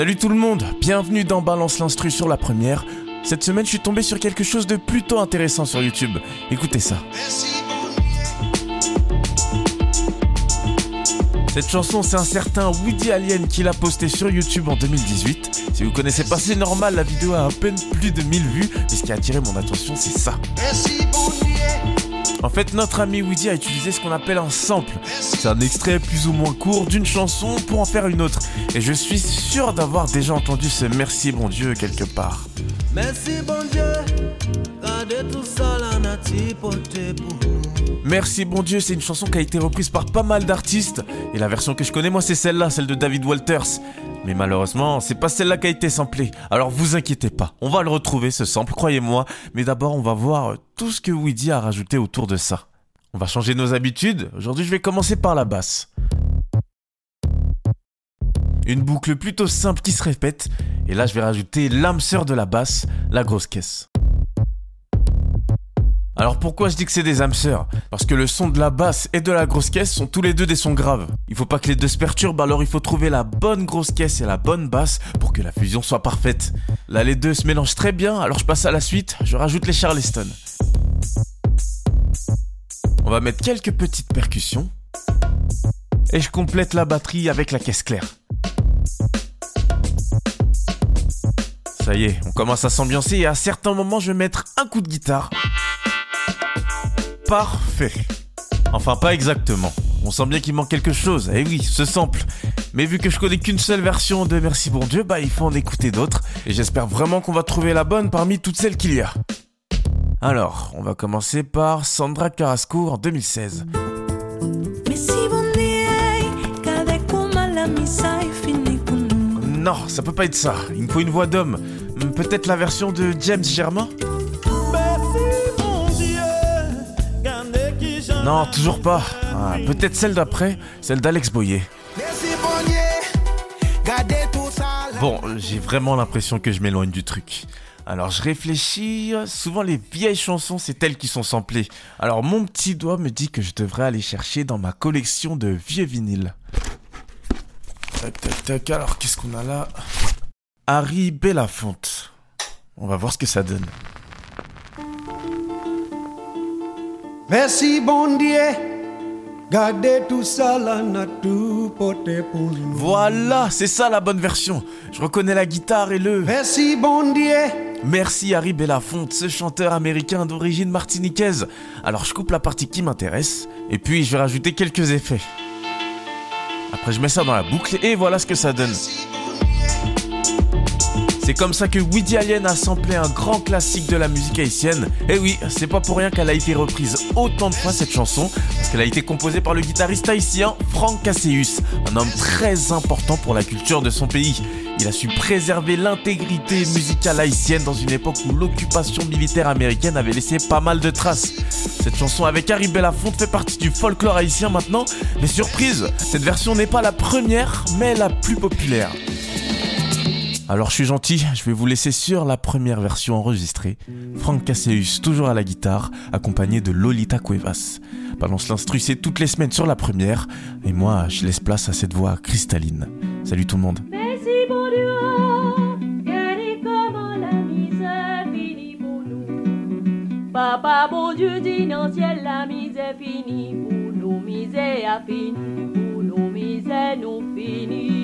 Salut tout le monde, bienvenue dans Balance l'instru sur la première. Cette semaine, je suis tombé sur quelque chose de plutôt intéressant sur YouTube. Écoutez ça. Cette chanson, c'est un certain Woody Alien qui l'a postée sur YouTube en 2018. Si vous connaissez pas, c'est normal, la vidéo a à peine plus de 1000 vues, mais ce qui a attiré mon attention, c'est ça. En fait, notre ami Woody a utilisé ce qu'on appelle un sample. C'est un extrait plus ou moins court d'une chanson pour en faire une autre. Et je suis sûr d'avoir déjà entendu ce merci bon Dieu quelque part. Merci bon Dieu, gardez tout ça la nature portée pour nous. Merci bon Dieu, c'est une chanson qui a été reprise par pas mal d'artistes. Et la version que je connais, moi, c'est celle-là, celle de David Walters. Mais malheureusement, c'est pas celle-là qui a été samplée. Alors vous inquiétez pas, on va le retrouver ce sample, croyez-moi. Mais d'abord, on va voir tout ce que Woody a rajouté autour de ça. On va changer nos habitudes. Aujourd'hui, je vais commencer par la basse. Une boucle plutôt simple qui se répète. Et là, je vais rajouter l'âme sœur de la basse, la grosse caisse. Alors pourquoi je dis que c'est des âmes Parce que le son de la basse et de la grosse caisse sont tous les deux des sons graves. Il faut pas que les deux se perturbent, alors il faut trouver la bonne grosse caisse et la bonne basse pour que la fusion soit parfaite. Là les deux se mélangent très bien, alors je passe à la suite, je rajoute les Charleston. On va mettre quelques petites percussions. Et je complète la batterie avec la caisse claire. Ça y est, on commence à s'ambiancer et à certains moments je vais mettre un coup de guitare parfait. Enfin, pas exactement. On sent bien qu'il manque quelque chose. Eh oui, ce sample. Mais vu que je connais qu'une seule version de Merci bon Dieu, bah il faut en écouter d'autres. Et j'espère vraiment qu'on va trouver la bonne parmi toutes celles qu'il y a. Alors, on va commencer par Sandra Carrasco en 2016. Non, ça peut pas être ça. Il me faut une voix d'homme. Peut-être la version de James Germain? Non, toujours pas. Ah, Peut-être celle d'après, celle d'Alex Boyer. Bon, j'ai vraiment l'impression que je m'éloigne du truc. Alors je réfléchis, souvent les vieilles chansons, c'est elles qui sont samplées. Alors mon petit doigt me dit que je devrais aller chercher dans ma collection de vieux vinyles. Tac tac tac, alors qu'est-ce qu'on a là? Harry Belafonte. On va voir ce que ça donne. Merci bon Dieu, gardez tout ça pour nous. Voilà, c'est ça la bonne version. Je reconnais la guitare et le... Merci bon Dieu, Merci Harry Belafonte, ce chanteur américain d'origine martiniquaise. Alors je coupe la partie qui m'intéresse, et puis je vais rajouter quelques effets. Après je mets ça dans la boucle, et voilà ce que ça donne. C'est comme ça que Woody Allen a samplé un grand classique de la musique haïtienne. Et oui, c'est pas pour rien qu'elle a été reprise autant de fois cette chanson, parce qu'elle a été composée par le guitariste haïtien Frank Casseus, un homme très important pour la culture de son pays. Il a su préserver l'intégrité musicale haïtienne dans une époque où l'occupation militaire américaine avait laissé pas mal de traces. Cette chanson avec Harry Belafonte fait partie du folklore haïtien maintenant, mais surprise, cette version n'est pas la première, mais la plus populaire. Alors je suis gentil, je vais vous laisser sur la première version enregistrée. Frank Casseus toujours à la guitare, accompagné de Lolita Cuevas. Balance l'instru, toutes les semaines sur la première, et moi je laisse place à cette voix cristalline. Salut tout le monde. Papa bon Dieu ciel la finit pour nous, misère a fini pour nous, misère nous finit.